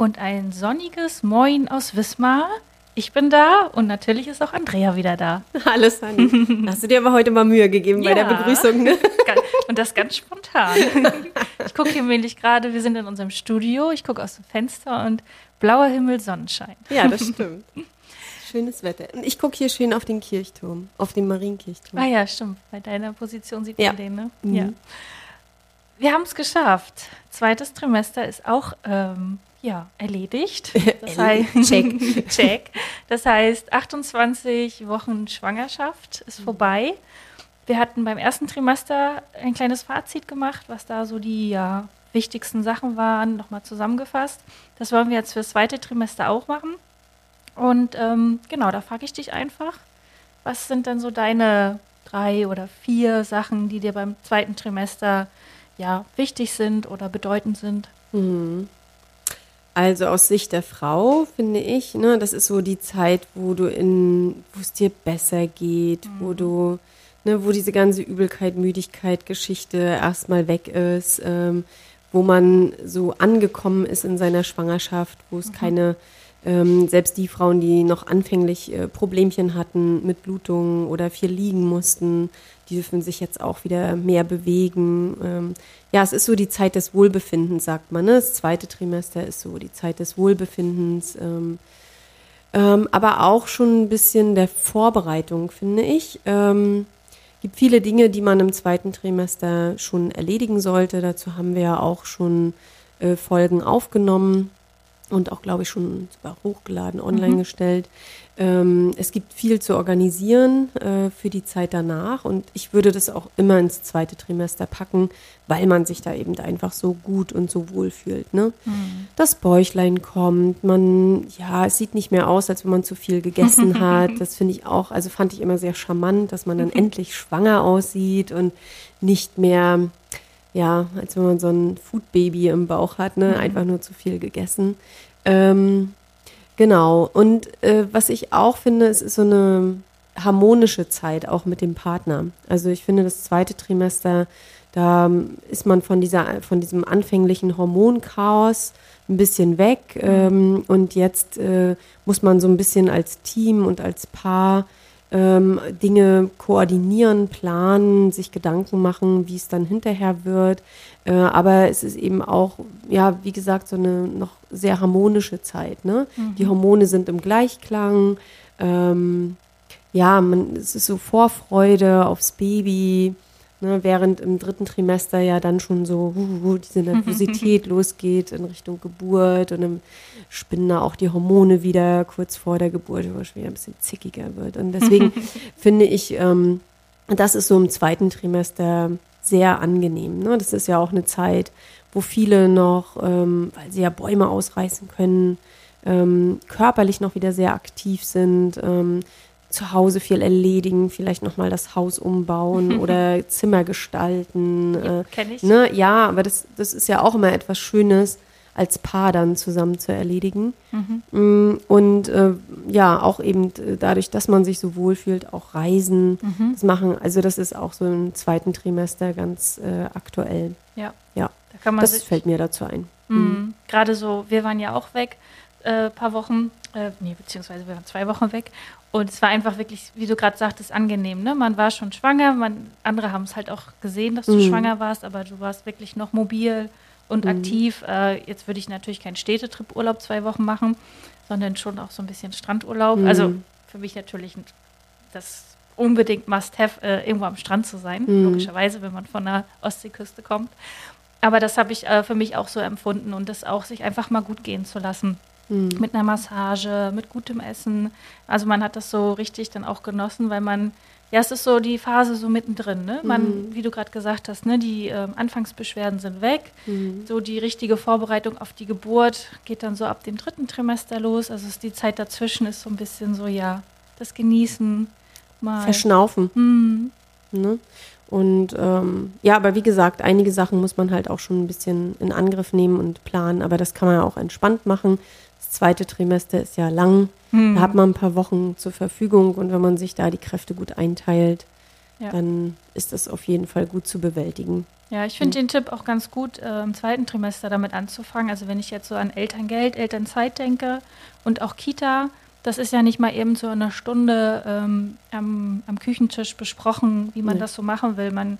und ein sonniges Moin aus Wismar. Ich bin da und natürlich ist auch Andrea wieder da. Hallo Sanni. Hast du dir aber heute mal Mühe gegeben ja. bei der Begrüßung, ne? Und das ganz spontan. Ich gucke hier nämlich gerade, wir sind in unserem Studio, ich gucke aus dem Fenster und blauer Himmel, Sonnenschein. Ja, das stimmt. Schönes Wetter. Und ich gucke hier schön auf den Kirchturm, auf den Marienkirchturm. Ah ja, stimmt. Bei deiner Position sieht man ja. den, ne? Mhm. Ja. Wir haben es geschafft. Zweites Trimester ist auch ähm, ja, erledigt. Das heißt, check. check. Das heißt, 28 Wochen Schwangerschaft ist mhm. vorbei. Wir hatten beim ersten Trimester ein kleines Fazit gemacht, was da so die ja, wichtigsten Sachen waren, nochmal zusammengefasst. Das wollen wir jetzt fürs zweite Trimester auch machen. Und ähm, genau, da frage ich dich einfach, was sind denn so deine drei oder vier Sachen, die dir beim zweiten Trimester ja wichtig sind oder bedeutend sind? Mhm. Also aus Sicht der Frau finde ich, ne, das ist so die Zeit, wo du in, wo es dir besser geht, mhm. wo du, ne, wo diese ganze Übelkeit, Müdigkeit, Geschichte erstmal weg ist, ähm, wo man so angekommen ist in seiner Schwangerschaft, wo es mhm. keine ähm, selbst die Frauen, die noch anfänglich äh, Problemchen hatten mit Blutungen oder viel liegen mussten, die dürfen sich jetzt auch wieder mehr bewegen. Ähm, ja, es ist so die Zeit des Wohlbefindens, sagt man. Ne? Das zweite Trimester ist so die Zeit des Wohlbefindens. Ähm, ähm, aber auch schon ein bisschen der Vorbereitung, finde ich. Ähm, gibt viele Dinge, die man im zweiten Trimester schon erledigen sollte. Dazu haben wir ja auch schon äh, Folgen aufgenommen und auch, glaube ich, schon hochgeladen, online mhm. gestellt. Ähm, es gibt viel zu organisieren äh, für die Zeit danach und ich würde das auch immer ins zweite Trimester packen, weil man sich da eben einfach so gut und so wohl fühlt. Ne? Mhm. Das Bäuchlein kommt, man, ja, es sieht nicht mehr aus, als wenn man zu viel gegessen hat. Das finde ich auch, also fand ich immer sehr charmant, dass man dann endlich schwanger aussieht und nicht mehr ja, als wenn man so ein Foodbaby im Bauch hat, ne? Mhm. Einfach nur zu viel gegessen. Ähm, genau. Und äh, was ich auch finde, es ist so eine harmonische Zeit auch mit dem Partner. Also ich finde, das zweite Trimester, da ist man von dieser, von diesem anfänglichen Hormonchaos ein bisschen weg. Mhm. Ähm, und jetzt äh, muss man so ein bisschen als Team und als Paar ähm, Dinge koordinieren, planen, sich Gedanken machen, wie es dann hinterher wird. Äh, aber es ist eben auch, ja, wie gesagt, so eine noch sehr harmonische Zeit. Ne? Mhm. Die Hormone sind im Gleichklang. Ähm, ja, man, es ist so Vorfreude aufs Baby. Ne, während im dritten Trimester ja dann schon so uh, uh, diese Nervosität losgeht in Richtung Geburt und im spinnen da auch die Hormone wieder kurz vor der Geburt, wo es wieder ein bisschen zickiger wird. Und deswegen finde ich, ähm, das ist so im zweiten Trimester sehr angenehm. Ne? Das ist ja auch eine Zeit, wo viele noch, ähm, weil sie ja Bäume ausreißen können, ähm, körperlich noch wieder sehr aktiv sind, ähm, zu Hause viel erledigen, vielleicht nochmal das Haus umbauen oder Zimmer gestalten. Ja, äh, Kenn ich. Ne? Ja, aber das, das ist ja auch immer etwas Schönes, als Paar dann zusammen zu erledigen. Mhm. Und äh, ja, auch eben dadurch, dass man sich so wohlfühlt, auch Reisen mhm. das machen. Also das ist auch so im zweiten Trimester ganz äh, aktuell. Ja. Ja. Da das fällt mir dazu ein. Mhm. mhm. Gerade so, wir waren ja auch weg, ein äh, paar Wochen, äh, nee, beziehungsweise wir waren zwei Wochen weg. Und es war einfach wirklich, wie du gerade sagtest, angenehm. Ne? Man war schon schwanger, man, andere haben es halt auch gesehen, dass du mhm. schwanger warst, aber du warst wirklich noch mobil und mhm. aktiv. Äh, jetzt würde ich natürlich keinen Städtetrip-Urlaub zwei Wochen machen, sondern schon auch so ein bisschen Strandurlaub. Mhm. Also für mich natürlich das unbedingt Must-Have, äh, irgendwo am Strand zu sein, mhm. logischerweise, wenn man von der Ostseeküste kommt. Aber das habe ich äh, für mich auch so empfunden und das auch sich einfach mal gut gehen zu lassen. Mhm. Mit einer Massage, mit gutem Essen. Also man hat das so richtig dann auch genossen, weil man ja, es ist so die Phase so mittendrin. Ne? Man, mhm. wie du gerade gesagt hast, ne, die äh, Anfangsbeschwerden sind weg. Mhm. So die richtige Vorbereitung auf die Geburt geht dann so ab dem dritten Trimester los. Also ist die Zeit dazwischen ist so ein bisschen so, ja, das Genießen mal. Verschnaufen. Mhm. Ne? Und ähm, ja, aber wie gesagt, einige Sachen muss man halt auch schon ein bisschen in Angriff nehmen und planen. Aber das kann man ja auch entspannt machen. Das zweite Trimester ist ja lang. Hm. Da hat man ein paar Wochen zur Verfügung und wenn man sich da die Kräfte gut einteilt, ja. dann ist das auf jeden Fall gut zu bewältigen. Ja, ich finde den Tipp auch ganz gut, äh, im zweiten Trimester damit anzufangen. Also wenn ich jetzt so an Elterngeld, Elternzeit denke und auch Kita, das ist ja nicht mal eben so eine Stunde ähm, am, am, Küchentisch besprochen, wie man nee. das so machen will. Man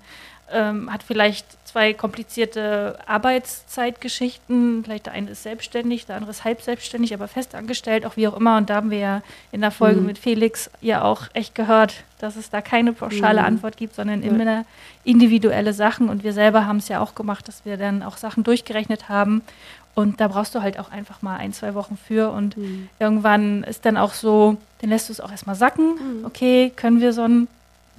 ähm, hat vielleicht zwei komplizierte Arbeitszeitgeschichten. Vielleicht der eine ist selbstständig, der andere ist halb selbstständig, aber festangestellt, auch wie auch immer. Und da haben wir ja in der Folge mhm. mit Felix ja auch echt gehört, dass es da keine pauschale mhm. Antwort gibt, sondern ja. immer individuelle Sachen. Und wir selber haben es ja auch gemacht, dass wir dann auch Sachen durchgerechnet haben. Und da brauchst du halt auch einfach mal ein, zwei Wochen für. Und mhm. irgendwann ist dann auch so, dann lässt du es auch erstmal sacken. Mhm. Okay, können wir so ein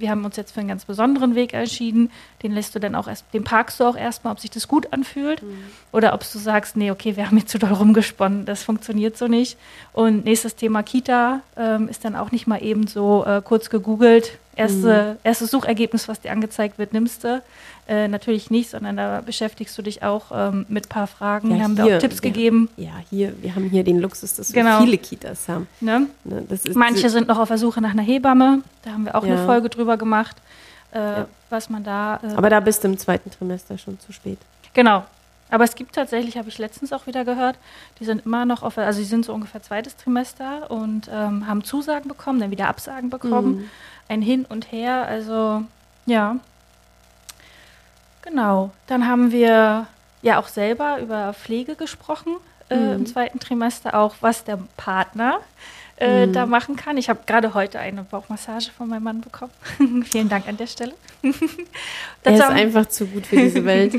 wir haben uns jetzt für einen ganz besonderen Weg entschieden. Den lässt du dann auch erst, den parkst du auch erstmal, ob sich das gut anfühlt. Mhm. Oder ob du sagst, nee, okay, wir haben jetzt zu doll rumgesponnen, das funktioniert so nicht. Und nächstes Thema Kita ähm, ist dann auch nicht mal eben so äh, kurz gegoogelt. Erste, mhm. Erstes Suchergebnis, was dir angezeigt wird, nimmst du. Äh, natürlich nicht, sondern da beschäftigst du dich auch ähm, mit ein paar Fragen. Ja, haben hier, wir auch Tipps wir, gegeben. Ja, hier, wir haben hier den Luxus, dass wir genau. viele Kitas haben. Ne? Ne, Manche sind noch auf der Suche nach einer Hebamme. Da haben wir auch ja. eine Folge drüber gemacht, äh, ja. was man da. Äh, Aber da bist du im zweiten Trimester schon zu spät. Genau. Aber es gibt tatsächlich, habe ich letztens auch wieder gehört, die sind immer noch auf, also sie sind so ungefähr zweites Trimester und ähm, haben Zusagen bekommen, dann wieder Absagen bekommen. Mhm. Ein Hin und Her, also ja, Genau. Dann haben wir ja auch selber über Pflege gesprochen äh, mhm. im zweiten Trimester, auch was der Partner äh, mhm. da machen kann. Ich habe gerade heute eine Bauchmassage von meinem Mann bekommen. Vielen Dank an der Stelle. er ist einfach zu gut für diese Welt.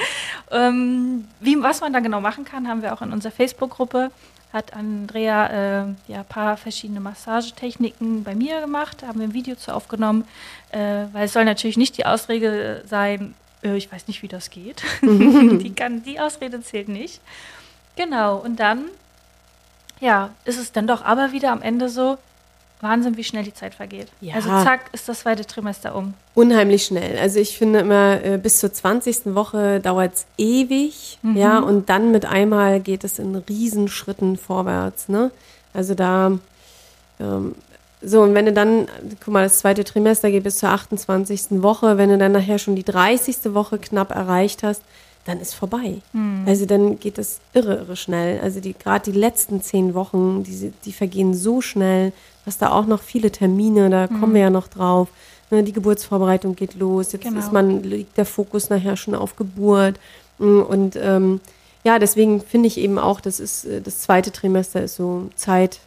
ähm, wie, was man da genau machen kann, haben wir auch in unserer Facebook-Gruppe. Hat Andrea äh, ja ein paar verschiedene Massagetechniken bei mir gemacht, da haben wir ein Video zu aufgenommen, äh, weil es soll natürlich nicht die Ausrede sein, äh, ich weiß nicht, wie das geht. die, kann, die Ausrede zählt nicht. Genau, und dann, ja, ist es dann doch aber wieder am Ende so, Wahnsinn, wie schnell die Zeit vergeht. Ja. Also zack, ist das zweite Trimester um. Unheimlich schnell. Also ich finde immer, äh, bis zur 20. Woche dauert es ewig, mhm. ja, und dann mit einmal geht es in Riesenschritten vorwärts, ne? Also da ähm, so, und wenn du dann, guck mal, das zweite Trimester geht bis zur 28. Woche, wenn du dann nachher schon die 30. Woche knapp erreicht hast, dann ist vorbei. Mhm. Also dann geht das irre, irre schnell. Also die gerade die letzten zehn Wochen, die, die vergehen so schnell, dass da auch noch viele Termine, da mhm. kommen wir ja noch drauf. Ne, die Geburtsvorbereitung geht los. Jetzt genau. ist man, liegt der Fokus nachher schon auf Geburt. Mm, und ähm, ja, deswegen finde ich eben auch, das ist äh, das zweite Trimester ist so Zeit,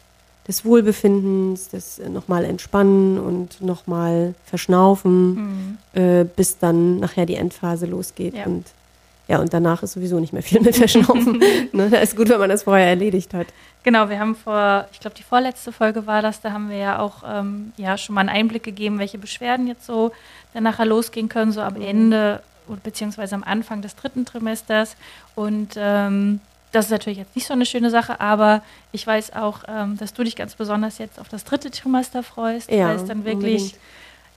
des Wohlbefindens, des äh, nochmal entspannen und nochmal verschnaufen, mhm. äh, bis dann nachher die Endphase losgeht. Ja. Und ja, und danach ist sowieso nicht mehr viel mit Verschnaufen. ne, da ist gut, wenn man das vorher erledigt hat. Genau, wir haben vor, ich glaube, die vorletzte Folge war das, da haben wir ja auch ähm, ja, schon mal einen Einblick gegeben, welche Beschwerden jetzt so dann nachher losgehen können, so am mhm. Ende beziehungsweise am Anfang des dritten Trimesters. Und ähm, das ist natürlich jetzt nicht so eine schöne Sache, aber ich weiß auch, ähm, dass du dich ganz besonders jetzt auf das dritte Trimester freust, ja, weil es dann wirklich unbedingt.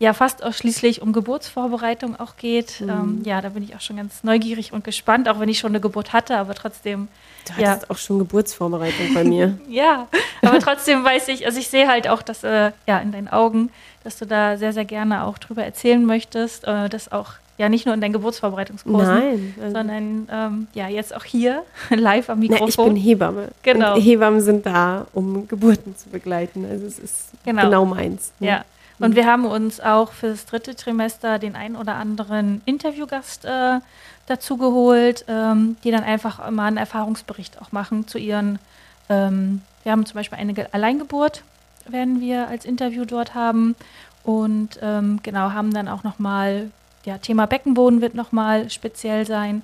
Ja fast ausschließlich um Geburtsvorbereitung auch geht. Mhm. Ähm, ja, da bin ich auch schon ganz neugierig und gespannt, auch wenn ich schon eine Geburt hatte, aber trotzdem. Du hattest ja. auch schon Geburtsvorbereitung bei mir. ja, aber trotzdem weiß ich, also ich sehe halt auch, dass äh, ja in deinen Augen, dass du da sehr, sehr gerne auch drüber erzählen möchtest, äh, dass auch ja, nicht nur in deinen Geburtsvorbereitungskursen, Nein, also sondern ähm, ja, jetzt auch hier live am Mikrofon. Na, ich bin Hebamme. Genau. Und Hebammen sind da, um Geburten zu begleiten. Also es ist genau, genau meins. Ne? Ja. Und wir haben uns auch für das dritte Trimester den einen oder anderen Interviewgast äh, dazu geholt, ähm, die dann einfach mal einen Erfahrungsbericht auch machen zu ihren. Ähm, wir haben zum Beispiel eine Alleingeburt, werden wir als Interview dort haben. Und ähm, genau, haben dann auch nochmal ja, Thema Beckenboden wird nochmal speziell sein.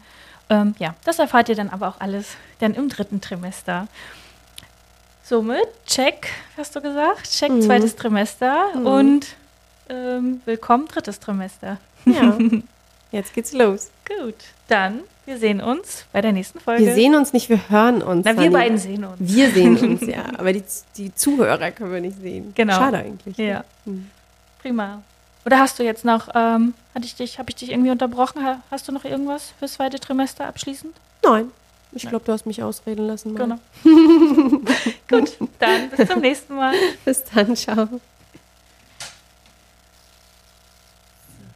Ähm, ja, das erfahrt ihr dann aber auch alles dann im dritten Trimester. Somit, check, hast du gesagt, check mhm. zweites Trimester mhm. und ähm, willkommen drittes Trimester. Ja, jetzt geht's los. Gut, dann, wir sehen uns bei der nächsten Folge. Wir sehen uns nicht, wir hören uns. Na, wir beiden sehen uns. Wir sehen uns, ja, aber die, die Zuhörer können wir nicht sehen. Genau. Schade eigentlich. Ja. Mhm. Prima. Oder hast du jetzt noch, ähm, hatte ich dich, habe ich dich irgendwie unterbrochen? Hast du noch irgendwas fürs zweite Trimester abschließend? Nein. Ich glaube, du hast mich ausreden lassen. Mal. Genau. Gut, dann bis zum nächsten Mal. bis dann, ciao.